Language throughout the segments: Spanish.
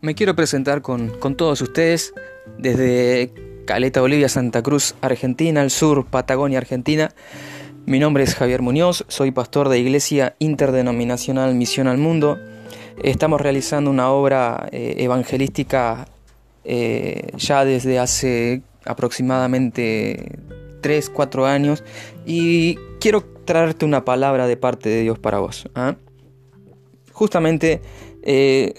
me quiero presentar con, todos ustedes desde Caleta, Bolivia, Santa Cruz, Argentina, al sur, Patagonia, Argentina. Mi nombre es Javier Muñoz, soy pastor de Iglesia Interdenominacional Misión al Mundo. Estamos realizando una obra eh, evangelística eh, ya desde hace aproximadamente 3, 4 años y quiero traerte una palabra de parte de Dios para vos. ¿ah? Justamente eh,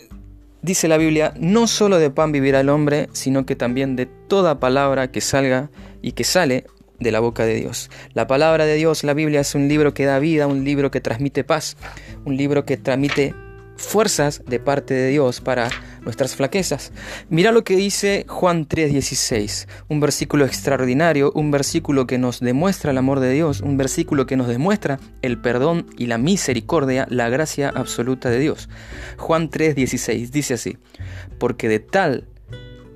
dice la Biblia, no solo de pan vivirá el hombre, sino que también de toda palabra que salga y que sale de la boca de Dios. La palabra de Dios, la Biblia es un libro que da vida, un libro que transmite paz, un libro que transmite fuerzas de parte de Dios para nuestras flaquezas. Mira lo que dice Juan 3:16, un versículo extraordinario, un versículo que nos demuestra el amor de Dios, un versículo que nos demuestra el perdón y la misericordia, la gracia absoluta de Dios. Juan 3:16 dice así, porque de tal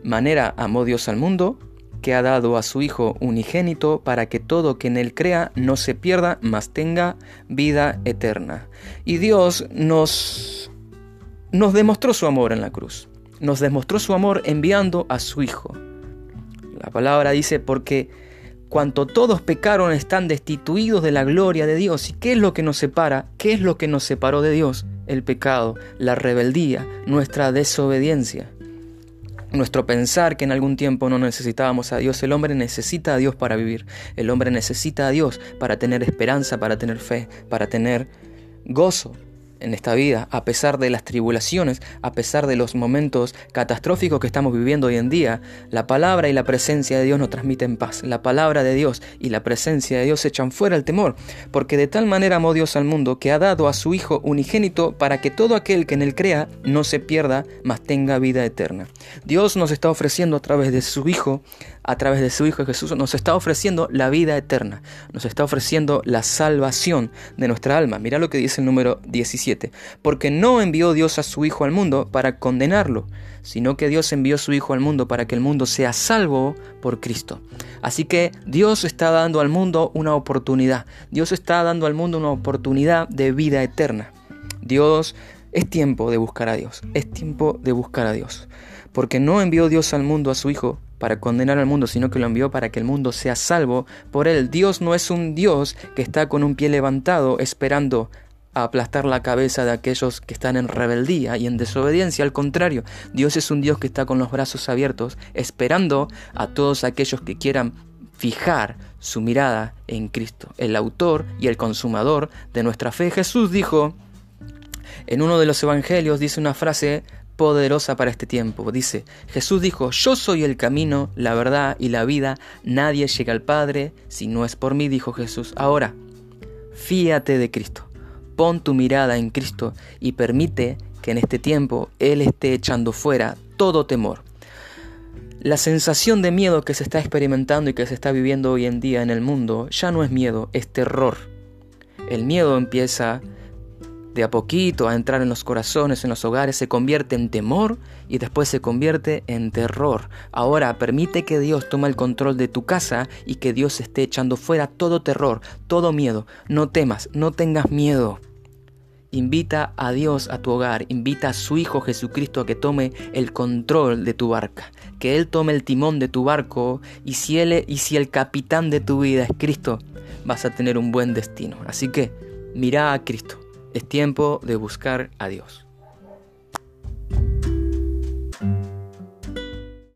manera amó Dios al mundo, que ha dado a su Hijo unigénito para que todo que en él crea no se pierda, mas tenga vida eterna. Y Dios nos nos demostró su amor en la cruz. Nos demostró su amor enviando a su Hijo. La palabra dice, porque cuanto todos pecaron están destituidos de la gloria de Dios. ¿Y qué es lo que nos separa? ¿Qué es lo que nos separó de Dios? El pecado, la rebeldía, nuestra desobediencia. Nuestro pensar que en algún tiempo no necesitábamos a Dios. El hombre necesita a Dios para vivir. El hombre necesita a Dios para tener esperanza, para tener fe, para tener gozo en esta vida, a pesar de las tribulaciones, a pesar de los momentos catastróficos que estamos viviendo hoy en día, la palabra y la presencia de Dios nos transmiten paz. La palabra de Dios y la presencia de Dios echan fuera el temor, porque de tal manera amó Dios al mundo que ha dado a su Hijo unigénito para que todo aquel que en él crea no se pierda, mas tenga vida eterna. Dios nos está ofreciendo a través de su Hijo a través de su Hijo Jesús, nos está ofreciendo la vida eterna, nos está ofreciendo la salvación de nuestra alma. Mira lo que dice el número 17, porque no envió Dios a su Hijo al mundo para condenarlo, sino que Dios envió a su Hijo al mundo para que el mundo sea salvo por Cristo. Así que Dios está dando al mundo una oportunidad, Dios está dando al mundo una oportunidad de vida eterna. Dios es tiempo de buscar a Dios, es tiempo de buscar a Dios, porque no envió Dios al mundo a su Hijo para condenar al mundo, sino que lo envió para que el mundo sea salvo por él. Dios no es un Dios que está con un pie levantado esperando a aplastar la cabeza de aquellos que están en rebeldía y en desobediencia. Al contrario, Dios es un Dios que está con los brazos abiertos, esperando a todos aquellos que quieran fijar su mirada en Cristo, el autor y el consumador de nuestra fe. Jesús dijo, en uno de los evangelios dice una frase poderosa para este tiempo. Dice, Jesús dijo, yo soy el camino, la verdad y la vida, nadie llega al Padre si no es por mí, dijo Jesús. Ahora, fíate de Cristo, pon tu mirada en Cristo y permite que en este tiempo Él esté echando fuera todo temor. La sensación de miedo que se está experimentando y que se está viviendo hoy en día en el mundo ya no es miedo, es terror. El miedo empieza de a poquito a entrar en los corazones, en los hogares, se convierte en temor y después se convierte en terror. Ahora permite que Dios tome el control de tu casa y que Dios esté echando fuera todo terror, todo miedo. No temas, no tengas miedo. Invita a Dios a tu hogar, invita a su Hijo Jesucristo a que tome el control de tu barca, que Él tome el timón de tu barco y si, él, y si el capitán de tu vida es Cristo, vas a tener un buen destino. Así que mira a Cristo es tiempo de buscar a Dios.